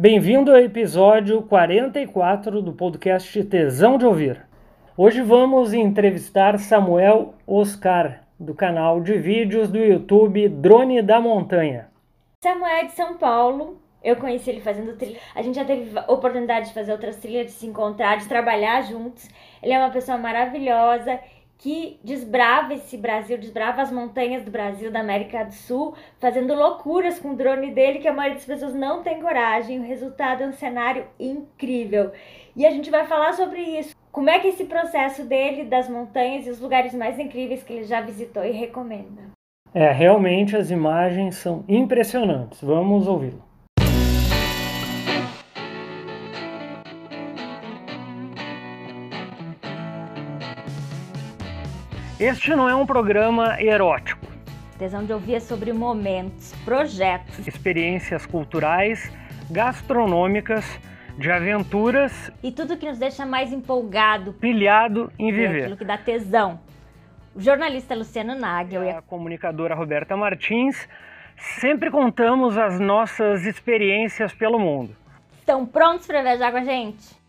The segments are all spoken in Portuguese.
Bem-vindo ao episódio 44 do podcast Tesão de Ouvir. Hoje vamos entrevistar Samuel Oscar, do canal de vídeos do YouTube Drone da Montanha. Samuel é de São Paulo. Eu conheci ele fazendo trilha. A gente já teve oportunidade de fazer outras trilhas, de se encontrar, de trabalhar juntos. Ele é uma pessoa maravilhosa que desbrava esse Brasil, desbrava as montanhas do Brasil, da América do Sul, fazendo loucuras com o drone dele que a maioria das pessoas não tem coragem. O resultado é um cenário incrível. E a gente vai falar sobre isso. Como é que esse processo dele das montanhas e os lugares mais incríveis que ele já visitou e recomenda? É, realmente as imagens são impressionantes. Vamos ouvi-lo. Este não é um programa erótico. Tesão de ouvir é sobre momentos, projetos, experiências culturais, gastronômicas, de aventuras e tudo que nos deixa mais empolgado, pilhado em viver. Aquilo que dá tesão. O jornalista Luciano Nagel e a comunicadora Roberta Martins sempre contamos as nossas experiências pelo mundo. Estão prontos para viajar com a gente?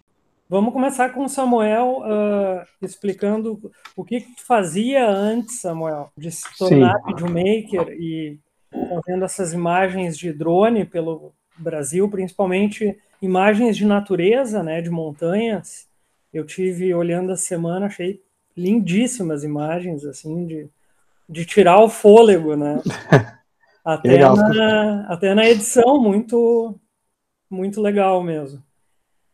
Vamos começar com o Samuel uh, explicando o que, que tu fazia antes, Samuel, de se tornar Sim. videomaker e fazendo essas imagens de drone pelo Brasil, principalmente imagens de natureza, né, de montanhas. Eu tive olhando a semana, achei lindíssimas imagens assim de, de tirar o fôlego, né? Até na, até na edição muito muito legal mesmo.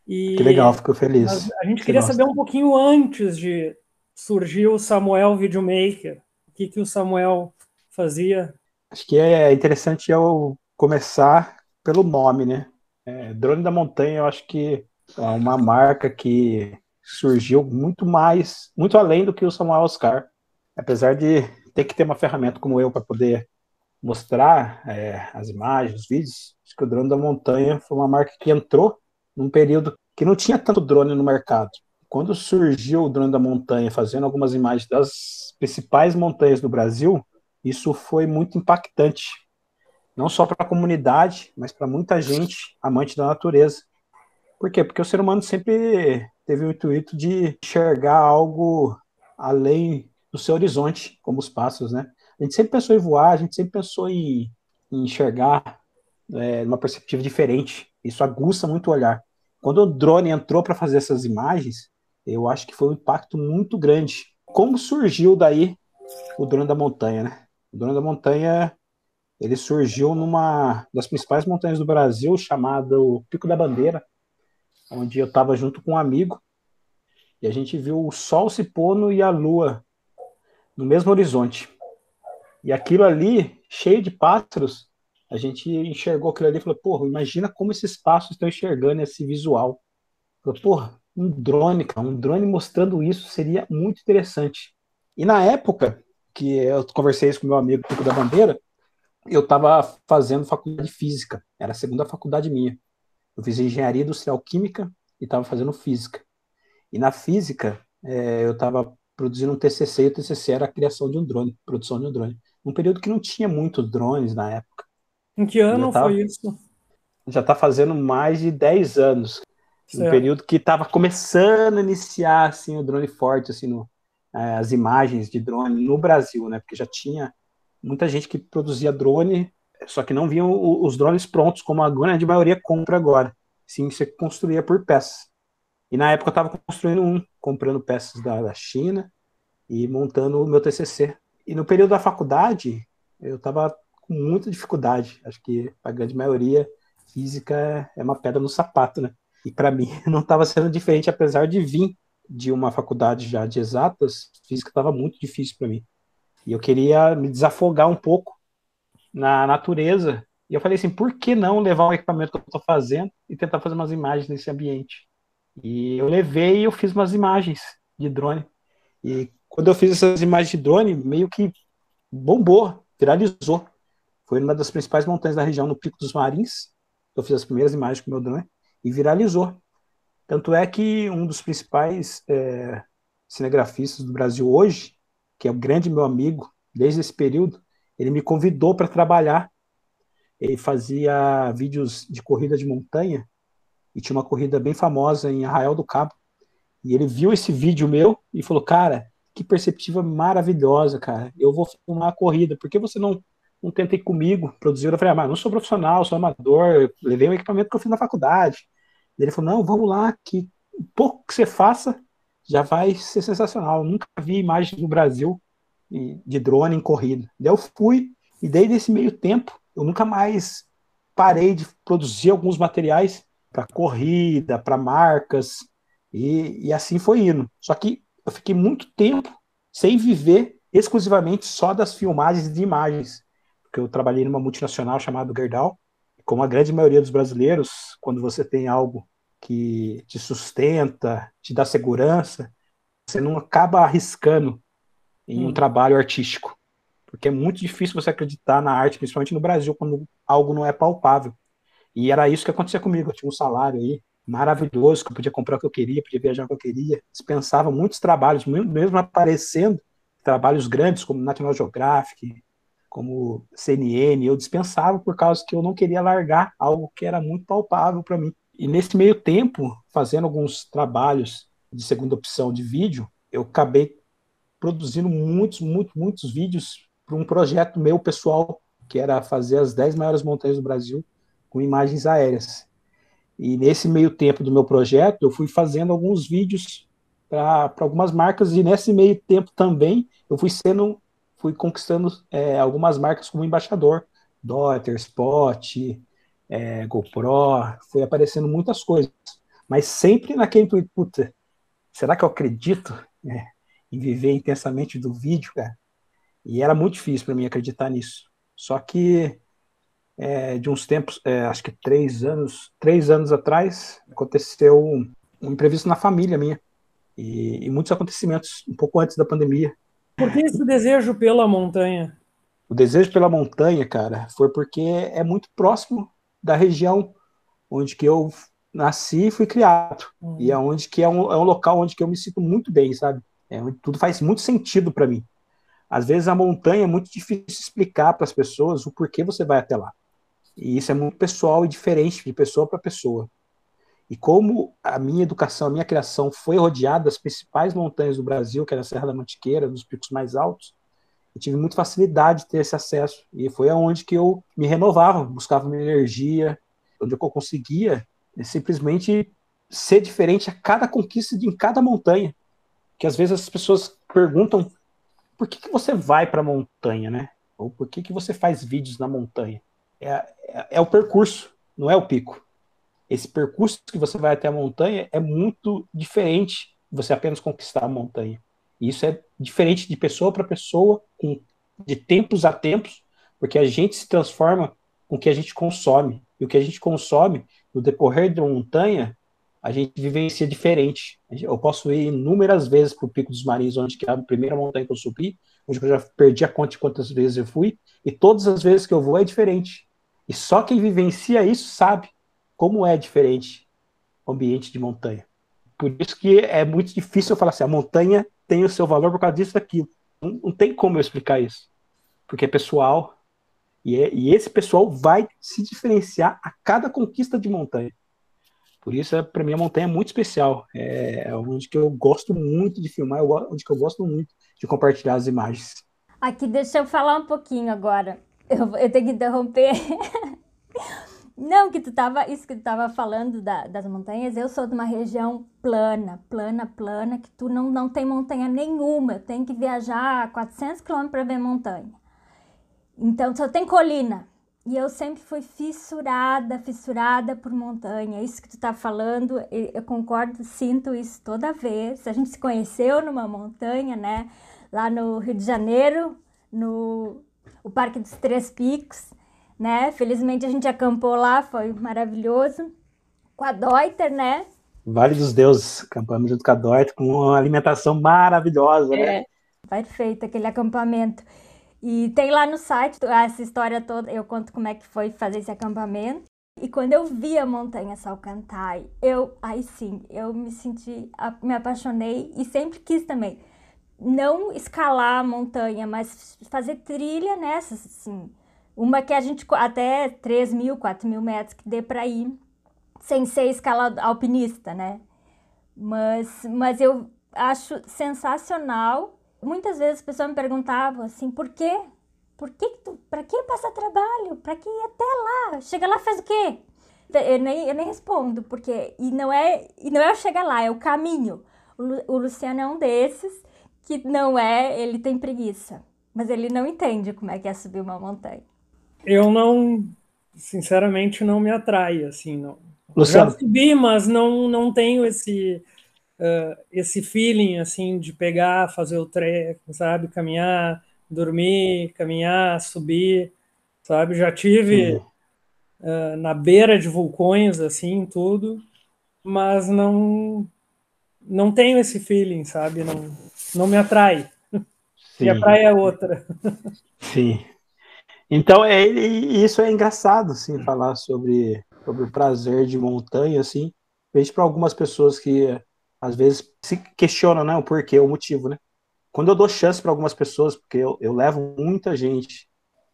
E que legal, fico feliz. A, a gente queria gosta. saber um pouquinho antes de surgir o Samuel Videomaker. O que, que o Samuel fazia? Acho que é interessante eu começar pelo nome, né? É, Drone da Montanha, eu acho que é uma marca que surgiu muito mais, muito além do que o Samuel Oscar. Apesar de ter que ter uma ferramenta como eu para poder mostrar é, as imagens, os vídeos, acho que o Drone da Montanha foi uma marca que entrou num período que não tinha tanto drone no mercado. Quando surgiu o drone da montanha, fazendo algumas imagens das principais montanhas do Brasil, isso foi muito impactante. Não só para a comunidade, mas para muita gente amante da natureza. Por quê? Porque o ser humano sempre teve o intuito de enxergar algo além do seu horizonte, como os pássaros, né? A gente sempre pensou em voar, a gente sempre pensou em, em enxergar é, uma perspectiva diferente. Isso aguça muito o olhar. Quando o drone entrou para fazer essas imagens, eu acho que foi um impacto muito grande. Como surgiu daí o drone da montanha, né? O drone da montanha, ele surgiu numa das principais montanhas do Brasil, chamada Pico da Bandeira, onde eu estava junto com um amigo e a gente viu o sol se pondo e a lua no mesmo horizonte. E aquilo ali, cheio de pássaros, a gente enxergou aquilo ali e falou, porra, imagina como esses pássaros estão enxergando esse visual. Falou, porra, um drone, cara, um drone mostrando isso seria muito interessante. E na época que eu conversei isso com meu amigo Pico da Bandeira, eu estava fazendo faculdade de física, era a segunda faculdade minha. Eu fiz engenharia industrial química e estava fazendo física. E na física, é, eu estava produzindo um TCC, e o TCC era a criação de um drone, produção de um drone. Um período que não tinha muitos drones na época. Em que ano tá, foi isso? Já está fazendo mais de 10 anos. Certo. Um período que estava começando a iniciar assim, o drone forte, assim, no, é, as imagens de drone no Brasil, né? Porque já tinha muita gente que produzia drone, só que não vinham os drones prontos, como a grande maioria compra agora. Sim, você construía por peças. E na época eu estava construindo um, comprando peças da, da China e montando o meu TCC. E no período da faculdade, eu estava com muita dificuldade. Acho que a grande maioria física é uma pedra no sapato, né? E para mim não estava sendo diferente, apesar de vir de uma faculdade já de exatas, física estava muito difícil para mim. E eu queria me desafogar um pouco na natureza. E eu falei assim, por que não levar o equipamento que eu estou fazendo e tentar fazer umas imagens nesse ambiente? E eu levei e eu fiz umas imagens de drone. E quando eu fiz essas imagens de drone, meio que bombou, viralizou. Foi uma das principais montanhas da região, no Pico dos Marins. Eu fiz as primeiras imagens com o meu drone e viralizou. Tanto é que um dos principais é, cinegrafistas do Brasil hoje, que é o grande meu amigo desde esse período, ele me convidou para trabalhar ele fazia vídeos de corrida de montanha e tinha uma corrida bem famosa em Arraial do Cabo. E ele viu esse vídeo meu e falou: Cara, que perspectiva maravilhosa, cara. Eu vou filmar a corrida. Por que você não, não tenta ir comigo produzir? Eu falei: Ah, mas não sou profissional, sou amador. Levei o equipamento que eu fiz na faculdade. Ele falou: Não, vamos lá, que pouco que você faça já vai ser sensacional. Eu nunca vi imagem no Brasil de drone em corrida. Daí eu fui, e desde esse meio tempo, eu nunca mais parei de produzir alguns materiais para corrida, para marcas, e, e assim foi indo. Só que eu fiquei muito tempo sem viver exclusivamente só das filmagens de imagens, porque eu trabalhei numa multinacional chamada Gerdau, como a grande maioria dos brasileiros, quando você tem algo que te sustenta, te dá segurança, você não acaba arriscando em um hum. trabalho artístico, porque é muito difícil você acreditar na arte, principalmente no Brasil, quando algo não é palpável. E era isso que acontecia comigo. Eu tinha um salário aí maravilhoso, que eu podia comprar o que eu queria, podia viajar o que eu queria. Dispensava muitos trabalhos, mesmo aparecendo trabalhos grandes como National Geographic, como CNN, eu dispensava por causa que eu não queria largar algo que era muito palpável para mim. E nesse meio tempo, fazendo alguns trabalhos de segunda opção de vídeo, eu acabei produzindo muitos, muitos, muitos vídeos para um projeto meu pessoal, que era fazer as 10 maiores montanhas do Brasil com imagens aéreas. E nesse meio tempo do meu projeto, eu fui fazendo alguns vídeos para algumas marcas, e nesse meio tempo também eu fui sendo, fui conquistando é, algumas marcas como embaixador, Dotter, Spot, é, GoPro, foi aparecendo muitas coisas, mas sempre naquele puta, será que eu acredito é, em viver intensamente do vídeo, cara? E era muito difícil para mim acreditar nisso. Só que é, de uns tempos, é, acho que três anos, três anos atrás, aconteceu um, um imprevisto na família minha e, e muitos acontecimentos um pouco antes da pandemia. Por que esse desejo pela montanha? O desejo pela montanha, cara, foi porque é muito próximo da região onde que eu nasci e fui criado. Uhum. E é onde que é um, é um local onde que eu me sinto muito bem, sabe? É, tudo faz muito sentido para mim. Às vezes a montanha é muito difícil explicar para as pessoas o porquê você vai até lá. E isso é muito pessoal e diferente de pessoa para pessoa. E como a minha educação, a minha criação foi rodeada das principais montanhas do Brasil, que era a Serra da Mantiqueira, dos picos mais altos, eu tive muita facilidade de ter esse acesso. E foi aonde que eu me renovava, buscava minha energia, onde eu conseguia simplesmente ser diferente a cada conquista de em cada montanha. Que às vezes as pessoas perguntam por que, que você vai para a montanha, né? Ou por que, que você faz vídeos na montanha? É, é, é o percurso, não é o pico. Esse percurso que você vai até a montanha é muito diferente de você apenas conquistar a montanha. E isso é diferente de pessoa para pessoa, de tempos a tempos, porque a gente se transforma com o que a gente consome. E o que a gente consome no decorrer da montanha, a gente vivencia diferente. Eu posso ir inúmeras vezes para o Pico dos Marinhos, onde que é a primeira montanha que eu subi, onde eu já perdi a conta de quantas vezes eu fui, e todas as vezes que eu vou é diferente. E só quem vivencia isso sabe como é diferente o ambiente de montanha. Por isso que é muito difícil eu falar assim, a montanha tem o seu valor por causa disso daquilo. Não, não tem como eu explicar isso. Porque é pessoal, e, é, e esse pessoal vai se diferenciar a cada conquista de montanha. Por isso, é, para mim, a montanha é muito especial. É, é onde que eu gosto muito de filmar, onde que eu gosto muito de compartilhar as imagens. Aqui, deixa eu falar um pouquinho agora. Eu, eu tenho que interromper. Não, que tu tava, isso que tu tava falando da, das montanhas, eu sou de uma região plana, plana, plana, que tu não, não tem montanha nenhuma, eu tenho que viajar 400 quilômetros para ver montanha. Então, só tem colina. E eu sempre fui fissurada, fissurada por montanha. Isso que tu tá falando, eu concordo, sinto isso toda vez. A gente se conheceu numa montanha, né? Lá no Rio de Janeiro, no o Parque dos Três Picos, né? Felizmente a gente acampou lá, foi maravilhoso. Com a Deuter, né? Vale dos Deuses, acampamos junto com a Deuter, com uma alimentação maravilhosa, né? é, né? Perfeito aquele acampamento. E tem lá no site essa história toda, eu conto como é que foi fazer esse acampamento. E quando eu vi a montanha Salcantay, eu, aí sim, eu me senti, me apaixonei e sempre quis também não escalar a montanha, mas fazer trilha nessas, assim, Uma que a gente até 3 mil, 4 mil metros que dê para ir sem ser escala alpinista, né? Mas, mas eu acho sensacional. Muitas vezes as pessoas me perguntavam assim, por quê? Por que, tu, pra que passar trabalho? Pra que ir até lá? Chega lá, faz o quê? Eu nem, eu nem respondo, porque e não é e não é chegar lá, é o caminho. O, o Luciano é um desses que não é, ele tem preguiça, mas ele não entende como é que é subir uma montanha. Eu não, sinceramente, não me atrai, assim, não. Luciano. Já subi, mas não, não tenho esse uh, esse feeling, assim, de pegar, fazer o treco, sabe, caminhar, dormir, caminhar, subir, sabe? Já tive uh, na beira de vulcões, assim, tudo, mas não não tenho esse feeling, sabe? Não, não me atrai. Sim. E a praia é outra. Sim. Então, é, isso é engraçado, assim, falar sobre, sobre o prazer de montanha, assim, vejo para algumas pessoas que às vezes se questionam, né, o porquê, o motivo, né? Quando eu dou chance para algumas pessoas, porque eu, eu levo muita gente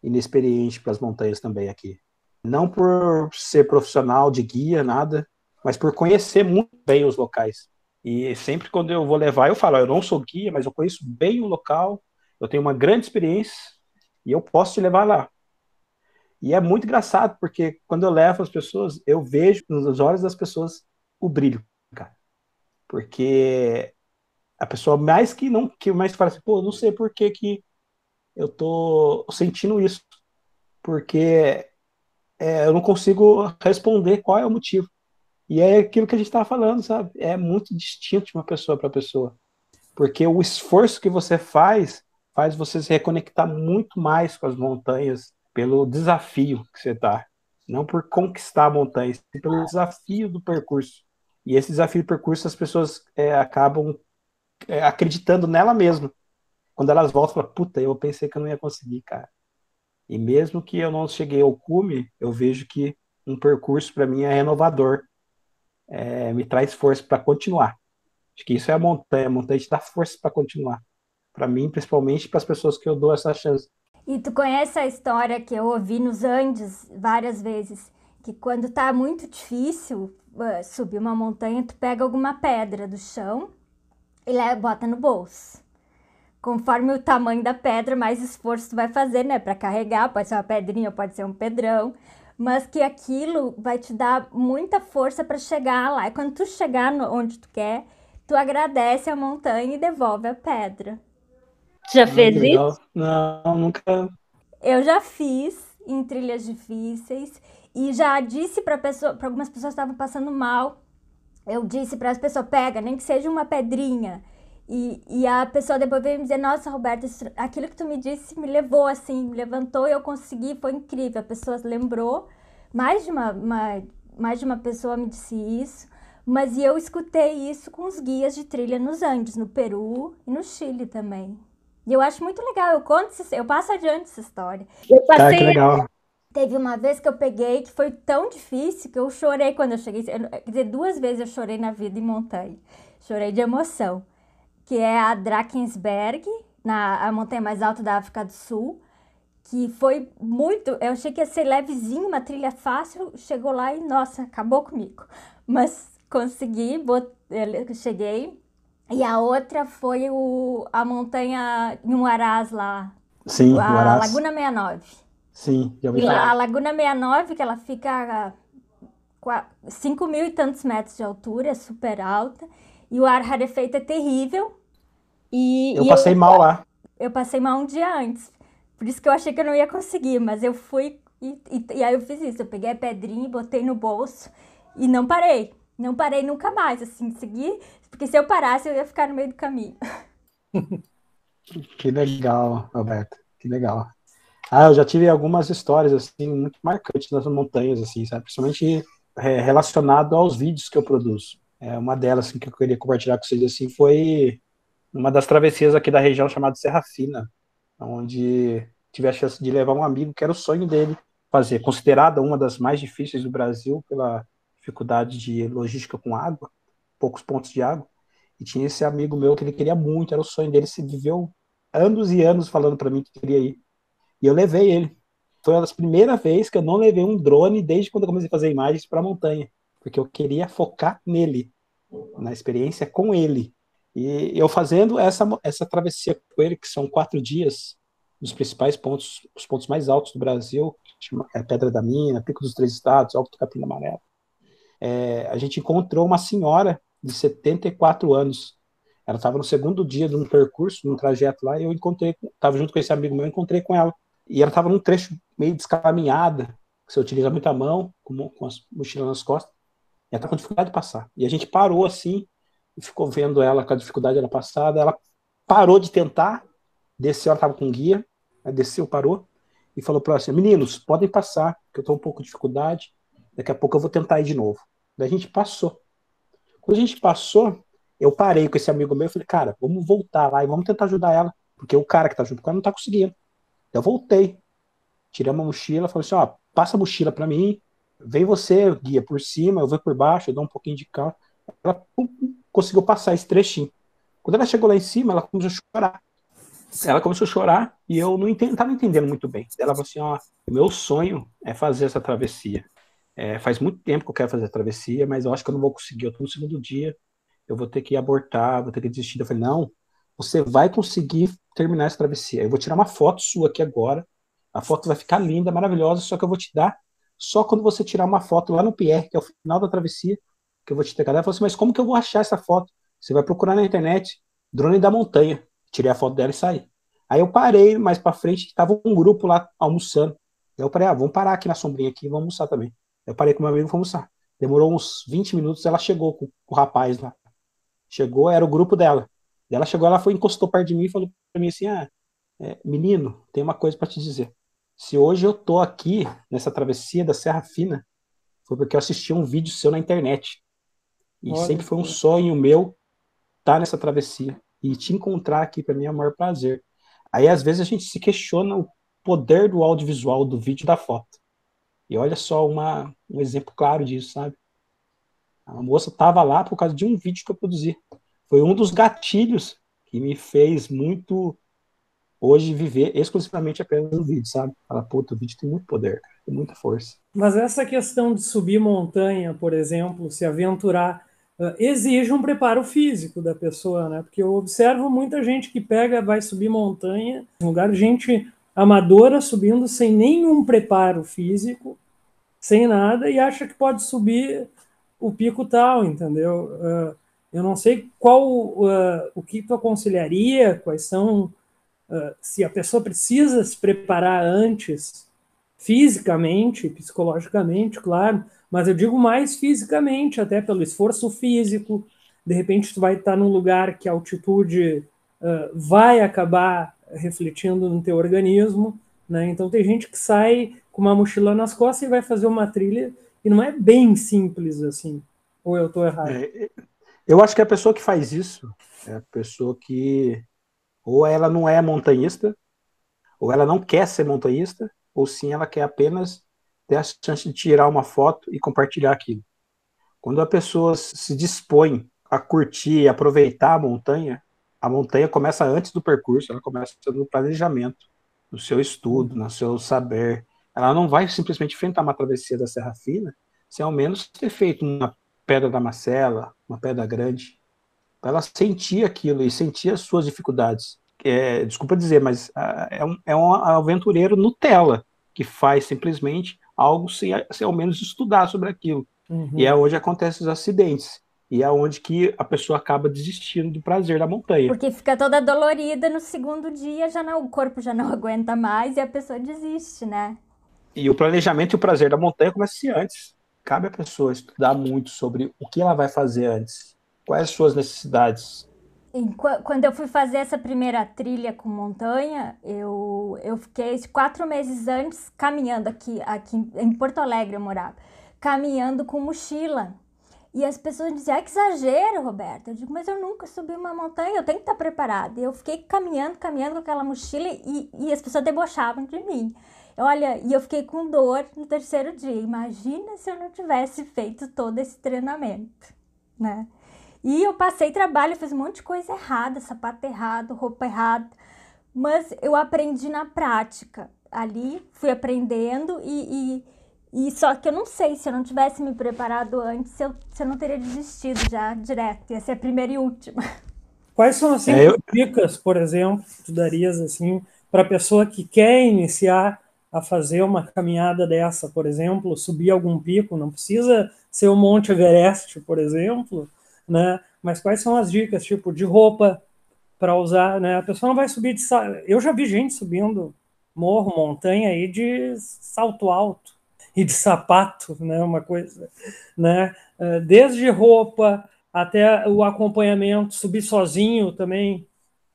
inexperiente para as montanhas também aqui. Não por ser profissional de guia, nada, mas por conhecer muito bem os locais. E sempre quando eu vou levar, eu falo, eu não sou guia, mas eu conheço bem o local, eu tenho uma grande experiência e eu posso te levar lá. E é muito engraçado, porque quando eu levo as pessoas, eu vejo nos olhos das pessoas o brilho, cara. Porque a pessoa mais que não que mais fala assim, pô, não sei por que, que eu tô sentindo isso, porque é, eu não consigo responder qual é o motivo. E é aquilo que a gente estava falando, sabe? É muito distinto de uma pessoa para pessoa, porque o esforço que você faz faz você se reconectar muito mais com as montanhas pelo desafio que você está, não por conquistar a montanha, sim pelo desafio do percurso. E esse desafio do percurso as pessoas é, acabam é, acreditando nela mesma. Quando elas voltam, falam, puta, eu pensei que eu não ia conseguir, cara. E mesmo que eu não cheguei ao cume, eu vejo que um percurso para mim é renovador, é, me traz força para continuar. Acho que isso é a montanha, a montanha te dá força para continuar. Para mim, principalmente, para as pessoas que eu dou essa chance. E tu conhece a história que eu ouvi nos Andes várias vezes, que quando tá muito difícil uh, subir uma montanha, tu pega alguma pedra do chão e bota no bolso. Conforme o tamanho da pedra, mais esforço tu vai fazer, né? Para carregar, pode ser uma pedrinha, pode ser um pedrão, mas que aquilo vai te dar muita força para chegar lá. E quando tu chegar onde tu quer, tu agradece a montanha e devolve a pedra. Já fez isso? Não, nunca. Eu já fiz em trilhas difíceis e já disse para pessoa, para algumas pessoas que estavam passando mal, eu disse para as pessoas pega, nem que seja uma pedrinha. E, e a pessoa depois veio me dizer, nossa, Roberta, aquilo que tu me disse me levou assim, me levantou e eu consegui, foi incrível. A pessoa lembrou, mais de uma, uma, mais de uma pessoa me disse isso, mas eu escutei isso com os guias de trilha nos Andes, no Peru e no Chile também. E eu acho muito legal, eu conto, eu passo adiante essa história. Eu passei, ah, que legal. Teve uma vez que eu peguei que foi tão difícil que eu chorei quando eu cheguei. Quer dizer, duas vezes eu chorei na vida em montanha. Chorei de emoção que é a Drakensberg, na a montanha mais alta da África do Sul, que foi muito. Eu achei que ia ser levezinho, uma trilha fácil, chegou lá e, nossa, acabou comigo. Mas consegui, bot... cheguei. E a outra foi o, a montanha em Huaraz lá. Sim, a Huaraz. Laguna 69. Sim, já ouvi falar. A Laguna 69, que ela fica a 5 mil e tantos metros de altura, é super alta. E o ar rarefeito é terrível. E, eu e passei eu, mal lá. Eu passei mal um dia antes. Por isso que eu achei que eu não ia conseguir, mas eu fui e, e, e aí eu fiz isso. Eu peguei a pedrinha, botei no bolso e não parei. Não parei nunca mais, assim, segui. Porque se eu parasse, eu ia ficar no meio do caminho. Que legal, Roberto. Que legal. Ah, eu já tive algumas histórias, assim, muito marcantes nas montanhas, assim, sabe? Principalmente é, relacionado aos vídeos que eu produzo. É, uma delas assim, que eu queria compartilhar com vocês assim, foi uma das travessias aqui da região chamada Serra Fina, onde tive a chance de levar um amigo que era o sonho dele fazer, considerada uma das mais difíceis do Brasil pela dificuldade de logística com água, poucos pontos de água. E tinha esse amigo meu que ele queria muito, era o sonho dele, se viveu anos e anos falando para mim que queria ir. E eu levei ele. foi uma das primeiras vezes que eu não levei um drone desde quando eu comecei a fazer imagens para a montanha, porque eu queria focar nele, na experiência com ele. E eu fazendo essa, essa travessia com ele, que são quatro dias, nos principais pontos, os pontos mais altos do Brasil, é Pedra da Mina, Pico dos Três Estados, Alto Capim Amarelo. É, a gente encontrou uma senhora de 74 anos. Ela estava no segundo dia de um percurso, num trajeto lá, e eu encontrei, estava junto com esse amigo meu, encontrei com ela. E ela estava num trecho meio descaminhada, que você utiliza muita mão, com, com as mochilas nas costas, e ela estava com dificuldade de passar. E a gente parou assim, e ficou vendo ela com a dificuldade dela passada. Ela parou de tentar, desceu, ela estava com guia, desceu, parou, e falou para ela assim: meninos, podem passar, que eu estou um pouco de dificuldade, daqui a pouco eu vou tentar ir de novo. Daí a gente passou. Quando a gente passou, eu parei com esse amigo meu e falei, cara, vamos voltar lá e vamos tentar ajudar ela, porque o cara que tá junto com ela não tá conseguindo. Eu voltei, tirei uma mochila, falei assim, ó, passa a mochila para mim, vem você, guia, por cima, eu vou por baixo, eu dou um pouquinho de calma. Ela pum, conseguiu passar esse trechinho. Quando ela chegou lá em cima, ela começou a chorar. Ela começou a chorar e eu não estava entendendo muito bem. Ela falou assim, ó, meu sonho é fazer essa travessia. É, faz muito tempo que eu quero fazer a travessia, mas eu acho que eu não vou conseguir. Eu estou no segundo dia, eu vou ter que abortar, vou ter que desistir. Eu falei, não, você vai conseguir terminar essa travessia. Eu vou tirar uma foto sua aqui agora. A foto vai ficar linda, maravilhosa, só que eu vou te dar só quando você tirar uma foto lá no Pierre, que é o final da travessia, que eu vou te entregar. Ela falou assim, mas como que eu vou achar essa foto? Você vai procurar na internet, drone da montanha. Tirei a foto dela e saí. Aí eu parei mais para frente, estava um grupo lá almoçando. Eu falei, ah, vamos parar aqui na sombrinha aqui, vamos almoçar também. Eu parei com meu amigo e fomos almoçar. Demorou uns 20 minutos, ela chegou com, o rapaz lá. Chegou, era o grupo dela. Ela chegou, ela foi, encostou perto de mim e falou para mim assim: Ah, é, menino, tem uma coisa para te dizer. Se hoje eu tô aqui nessa travessia da Serra Fina, foi porque eu assisti um vídeo seu na internet. E Olha sempre foi um sonho meu estar tá nessa travessia. E te encontrar aqui, para mim, é o maior prazer. Aí, às vezes, a gente se questiona o poder do audiovisual, do vídeo da foto. E olha só uma, um exemplo claro disso, sabe? A moça estava lá por causa de um vídeo que eu produzi. Foi um dos gatilhos que me fez muito hoje viver exclusivamente apenas no vídeo, sabe? Fala, puta, o vídeo tem muito poder, tem muita força. Mas essa questão de subir montanha, por exemplo, se aventurar, uh, exige um preparo físico da pessoa, né? Porque eu observo muita gente que pega, vai subir montanha, lugar de gente amadora subindo sem nenhum preparo físico, sem nada, e acha que pode subir o pico tal, entendeu? Uh, eu não sei qual uh, o que tu aconselharia, quais são, uh, se a pessoa precisa se preparar antes, fisicamente, psicologicamente, claro, mas eu digo mais fisicamente, até pelo esforço físico. De repente, tu vai estar num lugar que a altitude vai acabar refletindo no teu organismo, né? Então tem gente que sai com uma mochila nas costas e vai fazer uma trilha e não é bem simples assim. Ou eu estou errado? É, eu acho que a pessoa que faz isso é a pessoa que ou ela não é montanhista, ou ela não quer ser montanhista, ou sim ela quer apenas ter a chance de tirar uma foto e compartilhar aquilo. Quando a pessoa se dispõe a curtir e aproveitar a montanha, a montanha começa antes do percurso, ela começa no planejamento, no seu estudo, no seu saber. Ela não vai simplesmente enfrentar uma travessia da Serra Fina sem ao menos ter feito uma pedra da Macela, uma pedra grande, ela sentir aquilo e sentir as suas dificuldades. É, desculpa dizer, mas uh, é, um, é um aventureiro Nutella que faz simplesmente algo sem, sem ao menos estudar sobre aquilo. Uhum. E é onde acontecem os acidentes. E é onde que a pessoa acaba desistindo do prazer da montanha. Porque fica toda dolorida no segundo dia, já não, o corpo já não aguenta mais e a pessoa desiste, né? E o planejamento e o prazer da montanha começa antes. Cabe à pessoa estudar muito sobre o que ela vai fazer antes, quais as suas necessidades. Quando eu fui fazer essa primeira trilha com montanha, eu, eu fiquei quatro meses antes caminhando aqui, aqui em Porto Alegre eu morava, caminhando com mochila e as pessoas diziam, ah, que exagero, Roberta. Eu digo, mas eu nunca subi uma montanha, eu tenho que estar preparada. E eu fiquei caminhando, caminhando com aquela mochila e, e as pessoas debochavam de mim. Olha, e eu fiquei com dor no terceiro dia. Imagina se eu não tivesse feito todo esse treinamento, né? E eu passei trabalho, fiz um monte de coisa errada, sapato errado, roupa errada. Mas eu aprendi na prática. ali, fui aprendendo e, e, e, só que eu não sei, se eu não tivesse me preparado antes, eu, se eu não teria desistido já direto, ia ser a primeira e última. Quais são assim, é, eu... dicas, por exemplo, que tu darias assim, para a pessoa que quer iniciar a fazer uma caminhada dessa, por exemplo, subir algum pico, não precisa ser o Monte Everest, por exemplo, né? Mas quais são as dicas, tipo, de roupa para usar, né? A pessoa não vai subir de eu já vi gente subindo morro, montanha aí de salto alto e de sapato, né? Uma coisa, né? Eh, desde roupa até o acompanhamento, subir sozinho também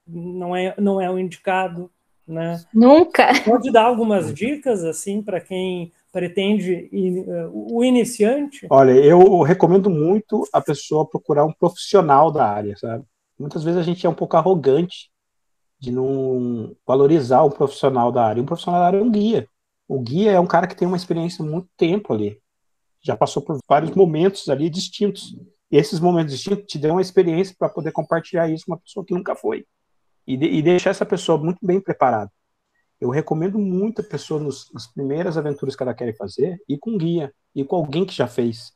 não é não é o indicado, né? Nunca. Pode dar algumas dicas assim para quem pretende uh, o iniciante? Olha, eu recomendo muito a pessoa procurar um profissional da área, sabe? Muitas vezes a gente é um pouco arrogante de não valorizar o profissional da área. Um profissional da área é um guia. O guia é um cara que tem uma experiência muito tempo ali. Já passou por vários momentos ali distintos. E esses momentos distintos te dão uma experiência para poder compartilhar isso com uma pessoa que nunca foi e, de, e deixar essa pessoa muito bem preparada. Eu recomendo muito a pessoa nos, nas primeiras aventuras que ela quer fazer, ir com guia, ir com alguém que já fez,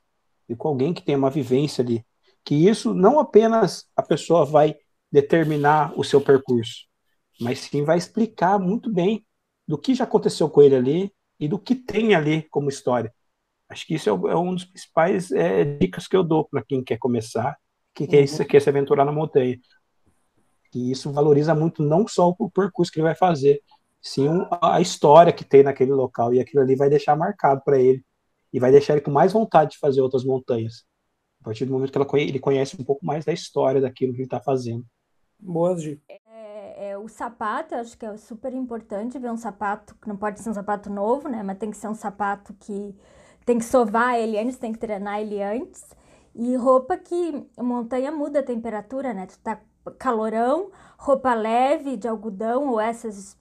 e com alguém que tem uma vivência ali. Que isso não apenas a pessoa vai determinar o seu percurso, mas sim vai explicar muito bem do que já aconteceu com ele ali e do que tem ali como história. Acho que isso é, é um dos principais é, dicas que eu dou para quem quer começar, que quer, uhum. quer se aventurar na montanha que isso valoriza muito não só o percurso que ele vai fazer, sim a história que tem naquele local, e aquilo ali vai deixar marcado para ele, e vai deixar ele com mais vontade de fazer outras montanhas, a partir do momento que ele conhece um pouco mais da história daquilo que ele está fazendo. Boas dicas. O sapato, acho que é super importante ver um sapato, que não pode ser um sapato novo, né, mas tem que ser um sapato que tem que sovar ele antes, tem que treinar ele antes, e roupa que montanha muda a temperatura, né? Tu tá calorão, roupa leve de algodão ou essas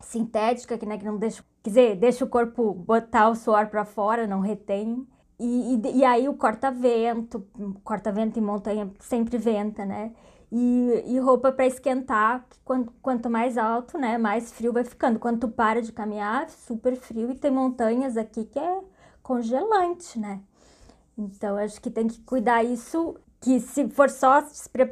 sintéticas que, né, que não deixa, quer dizer, deixa o corpo botar o suor para fora, não retém. E, e, e aí o corta-vento, corta-vento em montanha sempre venta, né? E, e roupa para esquentar, que quanto, quanto mais alto, né, mais frio vai ficando. Quando tu para de caminhar, super frio, e tem montanhas aqui que é congelante, né? Então, acho que tem que cuidar isso que se for só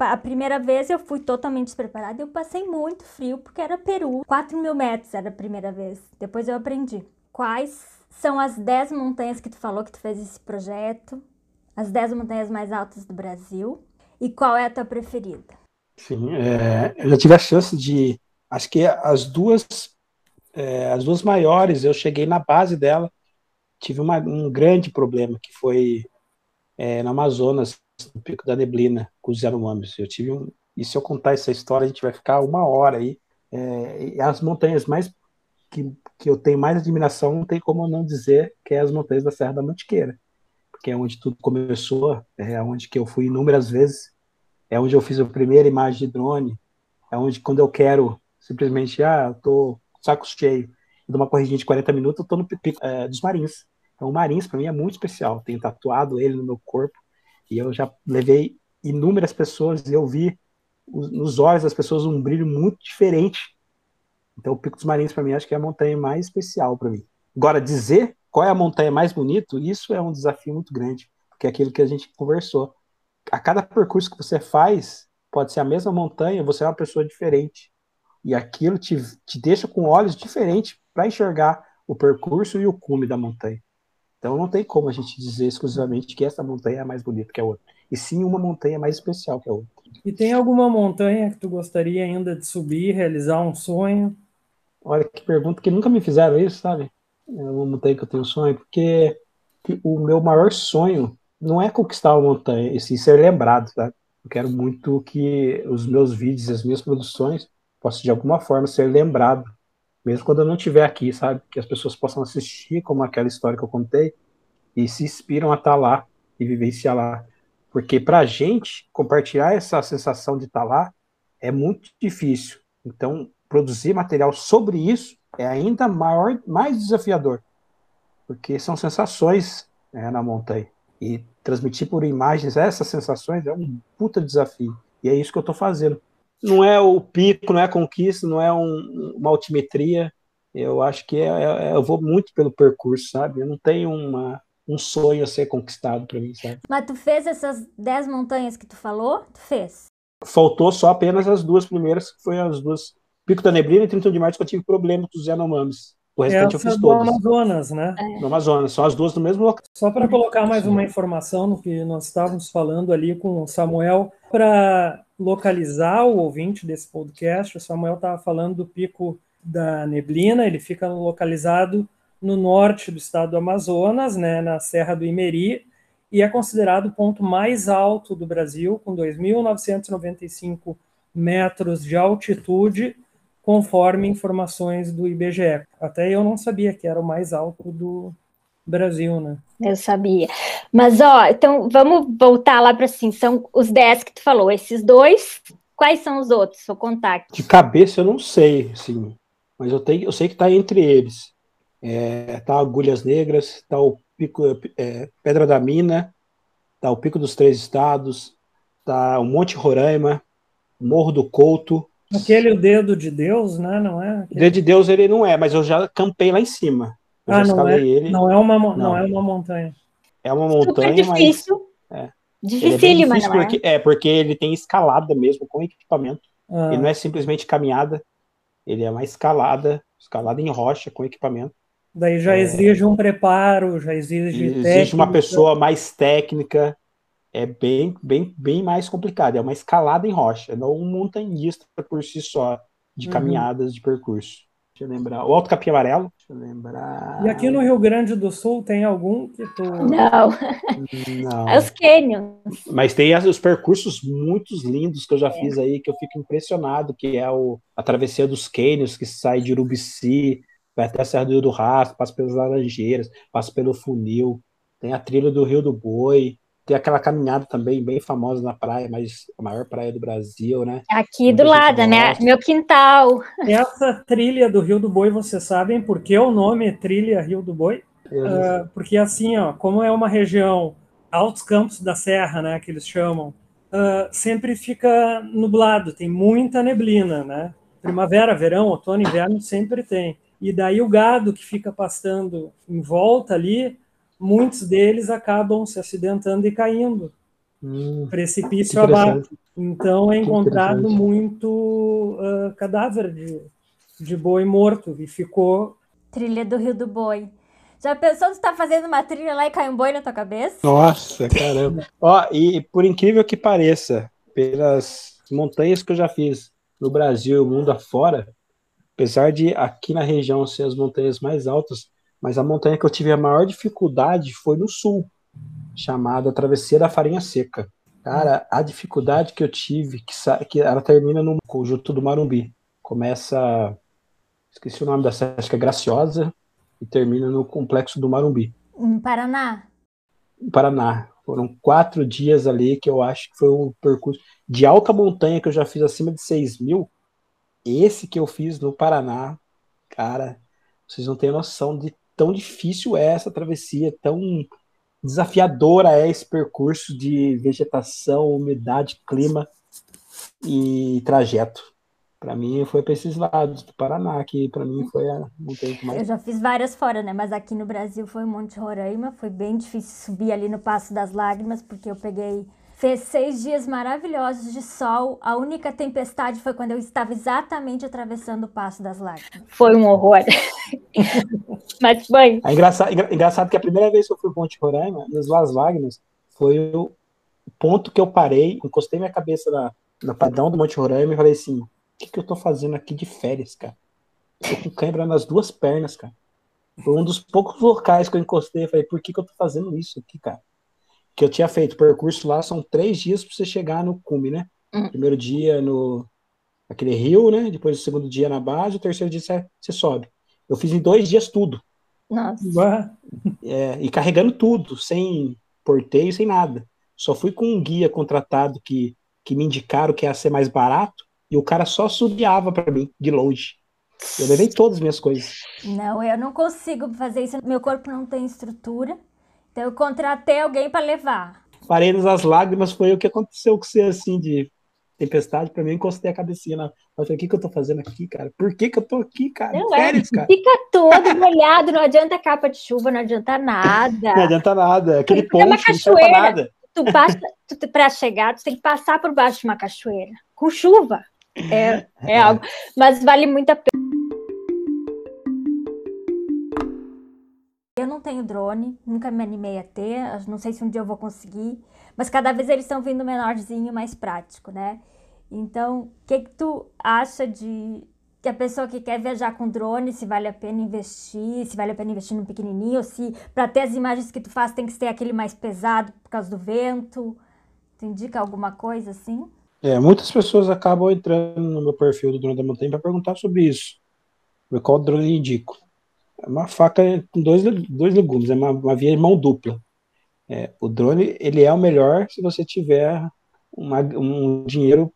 a primeira vez eu fui totalmente despreparada. Eu passei muito frio porque era Peru. 4 mil metros era a primeira vez. Depois eu aprendi. Quais são as 10 montanhas que tu falou que tu fez esse projeto? As 10 montanhas mais altas do Brasil. E qual é a tua preferida? Sim, é, eu já tive a chance de. Acho que as duas, é, as duas maiores, eu cheguei na base dela. Tive uma, um grande problema que foi é, no Amazonas, no Pico da Neblina, com os Yanomamis. Eu tive um. E se eu contar essa história, a gente vai ficar uma hora aí. É, as montanhas mais que, que eu tenho mais admiração, não tem como não dizer que é as montanhas da Serra da Mantiqueira, porque é onde tudo começou, é onde que eu fui inúmeras vezes, é onde eu fiz a primeira imagem de drone, é onde quando eu quero simplesmente, ah, eu tô saco cheio, de uma corridinha de 40 minutos, eu tô no pico é, dos Marins. Então, o Marins, para mim, é muito especial. Tenho tatuado ele no meu corpo. E eu já levei inúmeras pessoas e eu vi nos olhos das pessoas um brilho muito diferente. Então, o Pico dos Marinhos, para mim, acho que é a montanha mais especial para mim. Agora, dizer qual é a montanha mais bonita, isso é um desafio muito grande, porque é aquilo que a gente conversou. A cada percurso que você faz, pode ser a mesma montanha, você é uma pessoa diferente. E aquilo te, te deixa com olhos diferentes para enxergar o percurso e o cume da montanha. Então não tem como a gente dizer exclusivamente que essa montanha é mais bonita que a outra. E sim uma montanha mais especial que a outra. E tem alguma montanha que tu gostaria ainda de subir, realizar um sonho? Olha que pergunta que nunca me fizeram isso, sabe? É uma montanha que eu tenho sonho, porque o meu maior sonho não é conquistar uma montanha, e sim ser lembrado, sabe? Eu quero muito que os meus vídeos, as minhas produções, possam de alguma forma ser lembrado mesmo quando eu não estiver aqui, sabe? Que as pessoas possam assistir como aquela história que eu contei e se inspiram a estar tá lá e vivenciar lá. Porque para a gente compartilhar essa sensação de estar tá lá é muito difícil. Então, produzir material sobre isso é ainda maior, mais desafiador, porque são sensações né, na montanha. E transmitir por imagens essas sensações é um puta desafio. E é isso que eu estou fazendo não é o pico, não é a conquista, não é um, uma altimetria, Eu acho que é, é, eu vou muito pelo percurso, sabe? Eu não tenho uma, um sonho a ser conquistado para mim, sabe? Mas tu fez essas 10 montanhas que tu falou? Tu fez? Faltou só apenas as duas primeiras, que foi as duas. Pico da Neblina e 31 de Março, que eu tive problema com os Yanomamis. O restante Essa eu fiz do todas. Amazonas, né? É. No Amazonas, são as duas no mesmo local. Só para colocar mais uma informação no que nós estávamos falando ali com o Samuel, para localizar o ouvinte desse podcast, o Samuel estava falando do Pico da Neblina, ele fica localizado no norte do estado do Amazonas, né, na Serra do Imeri, e é considerado o ponto mais alto do Brasil, com 2.995 metros de altitude, conforme informações do IBGE. Até eu não sabia que era o mais alto do Brasil, né? Eu sabia. Mas, ó, então vamos voltar lá para assim, são os 10 que tu falou, esses dois, quais são os outros? Vou contar. De cabeça eu não sei, sim, mas eu, tenho, eu sei que está entre eles. É, tá Agulhas Negras, tá o Pico, é, Pedra da Mina, tá o Pico dos Três Estados, tá o Monte Roraima, Morro do Couto. Aquele o dedo de Deus, né? Não é? Aquele... Dedo de Deus ele não é, mas eu já campei lá em cima. Eu ah, não é, ele. Não é uma, não. não. é uma montanha. É uma montanha, Super difícil. mas é. Dificílima, é difícil porque, é porque ele tem escalada mesmo com equipamento. Ah. Ele não é simplesmente caminhada, ele é uma escalada, escalada em rocha com equipamento. Daí já é, exige um preparo, já exige. Exige técnica. uma pessoa mais técnica. É bem, bem, bem mais complicado. É uma escalada em rocha, não um montanhista por si só, de uhum. caminhadas de percurso. Deixa eu lembrar. O Alto Capim Amarelo. Deixa eu lembrar. E aqui no Rio Grande do Sul tem algum que tu. Não. Não. É os canyons. Mas tem os percursos muito lindos que eu já é. fiz aí, que eu fico impressionado, que é o, a travessia dos canyons, que sai de Urubici, vai até a Serra do Rio do Rastro, passa pelas Laranjeiras, passa pelo Funil, tem a trilha do Rio do Boi, tem aquela caminhada também bem famosa na praia, mas a maior praia do Brasil, né? Aqui do lado, né? Meu quintal. Essa trilha do Rio do Boi, vocês sabem por que o nome é Trilha Rio do Boi? Uh, porque assim, ó, como é uma região altos campos da serra, né, que eles chamam, uh, sempre fica nublado, tem muita neblina, né? Primavera, verão, outono, inverno sempre tem. E daí o gado que fica pastando em volta ali, muitos deles acabam se acidentando e caindo. Hum, precipício abaixo. Então é encontrado muito uh, cadáver de, de boi morto e ficou. Trilha do Rio do Boi. Já pensou que você tá fazendo uma trilha lá e cai um boi na tua cabeça? Nossa, caramba. Ó, e por incrível que pareça, pelas montanhas que eu já fiz no Brasil e mundo afora, apesar de aqui na região ser as montanhas mais altas, mas a montanha que eu tive a maior dificuldade foi no sul, chamada Travessia da Farinha Seca. Cara, a dificuldade que eu tive, que, que ela termina no conjunto do Marumbi. Começa, esqueci o nome da cidade, acho que é Graciosa, e termina no complexo do Marumbi. Em Paraná? Em Paraná. Foram quatro dias ali que eu acho que foi um percurso de alta montanha que eu já fiz acima de 6 mil. Esse que eu fiz no Paraná, cara, vocês não têm noção de tão difícil é essa travessia, tão desafiadora é esse percurso de vegetação, umidade, clima e trajeto. Para mim foi para esses lados do Paraná, que para mim foi a mais. Eu já fiz várias fora, né? Mas aqui no Brasil foi Monte Roraima, foi bem difícil subir ali no Passo das Lágrimas, porque eu peguei Fez seis dias maravilhosos de sol. A única tempestade foi quando eu estava exatamente atravessando o Passo das Lágrimas. Foi um horror. Mas foi. É engraçado, engraçado que a primeira vez que eu fui para Monte Roraima, nas Las Lágrimas, foi o ponto que eu parei, encostei minha cabeça na, na padrão do Monte Roraima e falei assim: o que, que eu tô fazendo aqui de férias, cara? tô com cãibra nas duas pernas, cara. Foi um dos poucos locais que eu encostei. e falei, por que, que eu tô fazendo isso aqui, cara? Que eu tinha feito. O percurso lá são três dias para você chegar no cume, né? Uhum. Primeiro dia no aquele rio, né? Depois o segundo dia na base, o terceiro dia você, você sobe. Eu fiz em dois dias tudo. Nossa. É, e carregando tudo, sem porteio, sem nada. Só fui com um guia contratado que, que me indicaram que ia ser mais barato e o cara só subiava para mim de longe. Eu levei todas as minhas coisas. Não, eu não consigo fazer isso. Meu corpo não tem estrutura. Então eu contratei alguém para levar. Parei nas lágrimas foi o que aconteceu com você, assim, de tempestade, para mim, eu encostei a cabecinha na. Eu falei, o que, que eu tô fazendo aqui, cara? Por que, que eu tô aqui, cara? Não é. Férias, é. cara? Fica todo molhado, não adianta capa de chuva, não adianta nada. Não adianta nada. Aquele ponto é uma cachoeira. não nada. Tu passa, tu, pra chegar, tu tem que passar por baixo de uma cachoeira. Com chuva. É, é algo. Mas vale muito a pena. Eu não tenho drone, nunca me animei a ter, não sei se um dia eu vou conseguir, mas cada vez eles estão vindo menorzinho, mais prático, né? Então, o que, que tu acha de que a pessoa que quer viajar com drone, se vale a pena investir, se vale a pena investir num pequenininho, ou se para ter as imagens que tu faz tem que ser aquele mais pesado por causa do vento? Tu indica alguma coisa assim? É, muitas pessoas acabam entrando no meu perfil do Drone da Montanha para perguntar sobre isso. Qual drone eu indico? É uma faca com dois, dois legumes, é uma, uma via de mão dupla. É, o drone ele é o melhor se você tiver uma, um dinheiro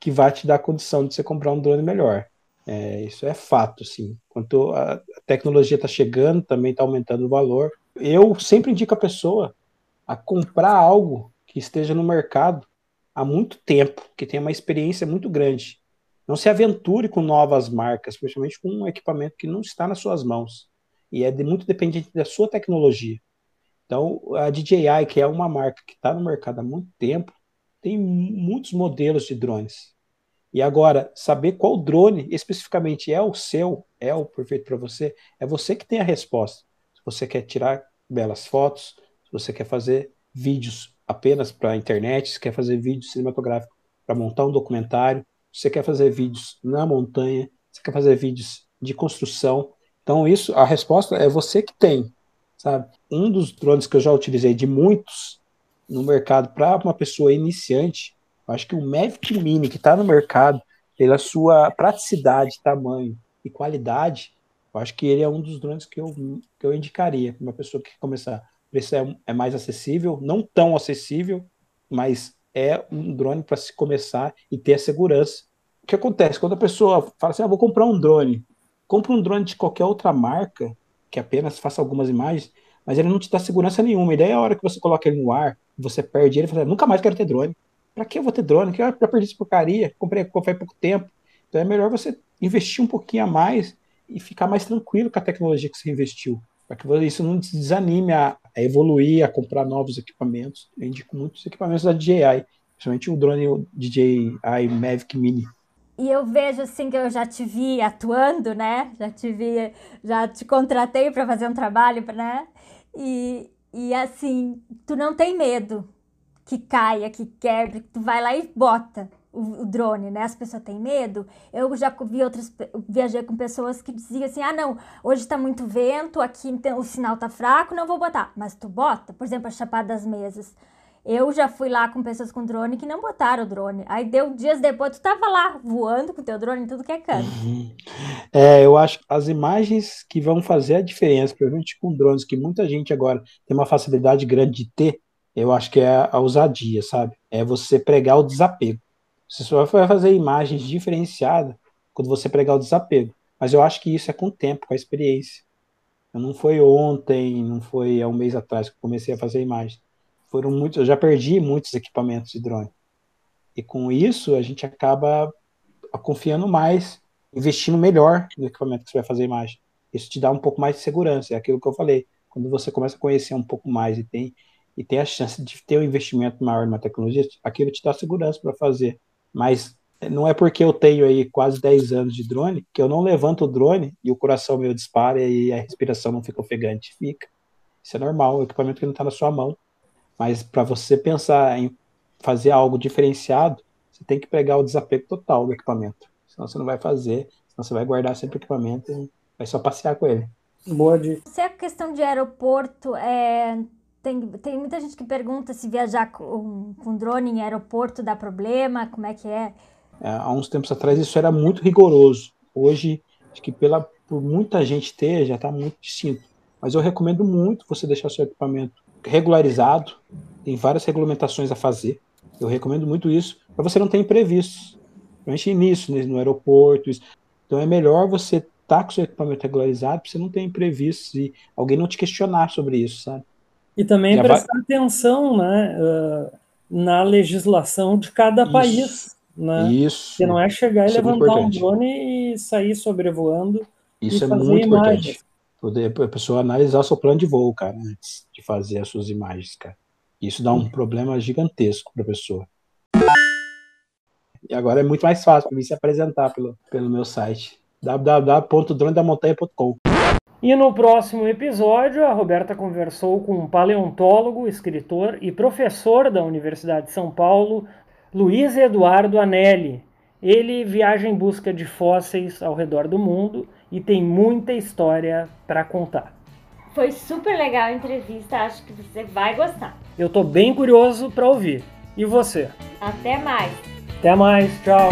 que vai te dar a condição de você comprar um drone melhor. É, isso é fato, sim. Quanto a tecnologia está chegando, também está aumentando o valor. Eu sempre indico a pessoa a comprar algo que esteja no mercado há muito tempo, que tenha uma experiência muito grande. Não se aventure com novas marcas, principalmente com um equipamento que não está nas suas mãos e é de, muito dependente da sua tecnologia. Então, a DJI, que é uma marca que está no mercado há muito tempo, tem muitos modelos de drones. E agora, saber qual drone especificamente é o seu, é o perfeito para você, é você que tem a resposta. Se você quer tirar belas fotos, se você quer fazer vídeos apenas para a internet, se quer fazer vídeo cinematográfico para montar um documentário, você quer fazer vídeos na montanha, você quer fazer vídeos de construção. Então, isso, a resposta é você que tem sabe? Um dos drones que eu já utilizei de muitos no mercado para uma pessoa iniciante, acho que o Mavic Mini que está no mercado, pela sua praticidade, tamanho e qualidade, eu acho que ele é um dos drones que eu, que eu indicaria para uma pessoa que começar. O preço é, é mais acessível, não tão acessível, mas é um drone para se começar e ter a segurança. Que acontece? Quando a pessoa fala assim, ah, vou comprar um drone, compra um drone de qualquer outra marca, que apenas faça algumas imagens, mas ele não te dá segurança nenhuma. E daí a hora que você coloca ele no ar, você perde ele, fala, nunca mais quero ter drone. Pra que eu vou ter drone? Que eu já perdi essa porcaria, comprei faz pouco tempo. Então é melhor você investir um pouquinho a mais e ficar mais tranquilo com a tecnologia que você investiu. Para que isso não te desanime a, a, evoluir, a comprar novos equipamentos. Eu indico muitos equipamentos da DJI, principalmente o drone DJI Mavic Mini e eu vejo assim que eu já te vi atuando, né? Já te vi, já te contratei para fazer um trabalho, né? E, e assim, tu não tem medo que caia, que quebre, tu vai lá e bota o, o, drone, né? As pessoas têm medo. Eu já vi outras, viajei com pessoas que diziam assim: ah, não, hoje está muito vento, aqui o sinal tá fraco, não vou botar. Mas tu bota, por exemplo, a Chapada das Mesas. Eu já fui lá com pessoas com drone que não botaram o drone. Aí deu dias depois, tu tava lá voando com teu drone tudo que é canto. Uhum. É, eu acho as imagens que vão fazer a diferença, principalmente com drones, que muita gente agora tem uma facilidade grande de ter, eu acho que é a ousadia, sabe? É você pregar o desapego. Você só vai fazer imagens diferenciadas quando você pregar o desapego. Mas eu acho que isso é com o tempo, com a experiência. Não foi ontem, não foi há um mês atrás que eu comecei a fazer imagens foram eu já perdi muitos equipamentos de drone. E com isso a gente acaba confiando mais, investindo melhor no equipamento que você vai fazer imagem. Isso te dá um pouco mais de segurança, é aquilo que eu falei. Quando você começa a conhecer um pouco mais e tem e tem a chance de ter um investimento maior na tecnologia, aquilo te dá segurança para fazer. Mas não é porque eu tenho aí quase 10 anos de drone que eu não levanto o drone e o coração meu dispara e a respiração não fica ofegante. Fica. Isso é normal, o equipamento que não está na sua mão. Mas para você pensar em fazer algo diferenciado, você tem que pegar o desapego total do equipamento. Senão você não vai fazer, senão você vai guardar sempre o equipamento e vai só passear com ele. Boa dica. Se a questão de aeroporto é. Tem, tem muita gente que pergunta se viajar com, com drone em aeroporto dá problema, como é que é? é? Há uns tempos atrás isso era muito rigoroso. Hoje, acho que pela, por muita gente ter, já está muito distinto. Mas eu recomendo muito você deixar seu equipamento regularizado, tem várias regulamentações a fazer. Eu recomendo muito isso para você não ter imprevistos. Principalmente nisso, né, no aeroporto. Isso. Então é melhor você estar tá com seu equipamento regularizado para você não ter imprevistos e alguém não te questionar sobre isso, sabe? E também Já prestar vai... atenção né, uh, na legislação de cada isso. país. Né? Isso. Que não é chegar e Isso é levantar um importante. drone e sair sobrevoando. Isso é muito imagens. Poder a pessoa analisar o seu plano de voo, cara, antes de fazer as suas imagens, cara. Isso dá um problema gigantesco para a pessoa. E agora é muito mais fácil para mim se apresentar pelo, pelo meu site www.dronedamontanha.com. E no próximo episódio, a Roberta conversou com um paleontólogo, escritor e professor da Universidade de São Paulo, Luiz Eduardo Anelli. Ele viaja em busca de fósseis ao redor do mundo e tem muita história para contar. Foi super legal a entrevista, acho que você vai gostar. Eu tô bem curioso para ouvir. E você? Até mais! Até mais, tchau!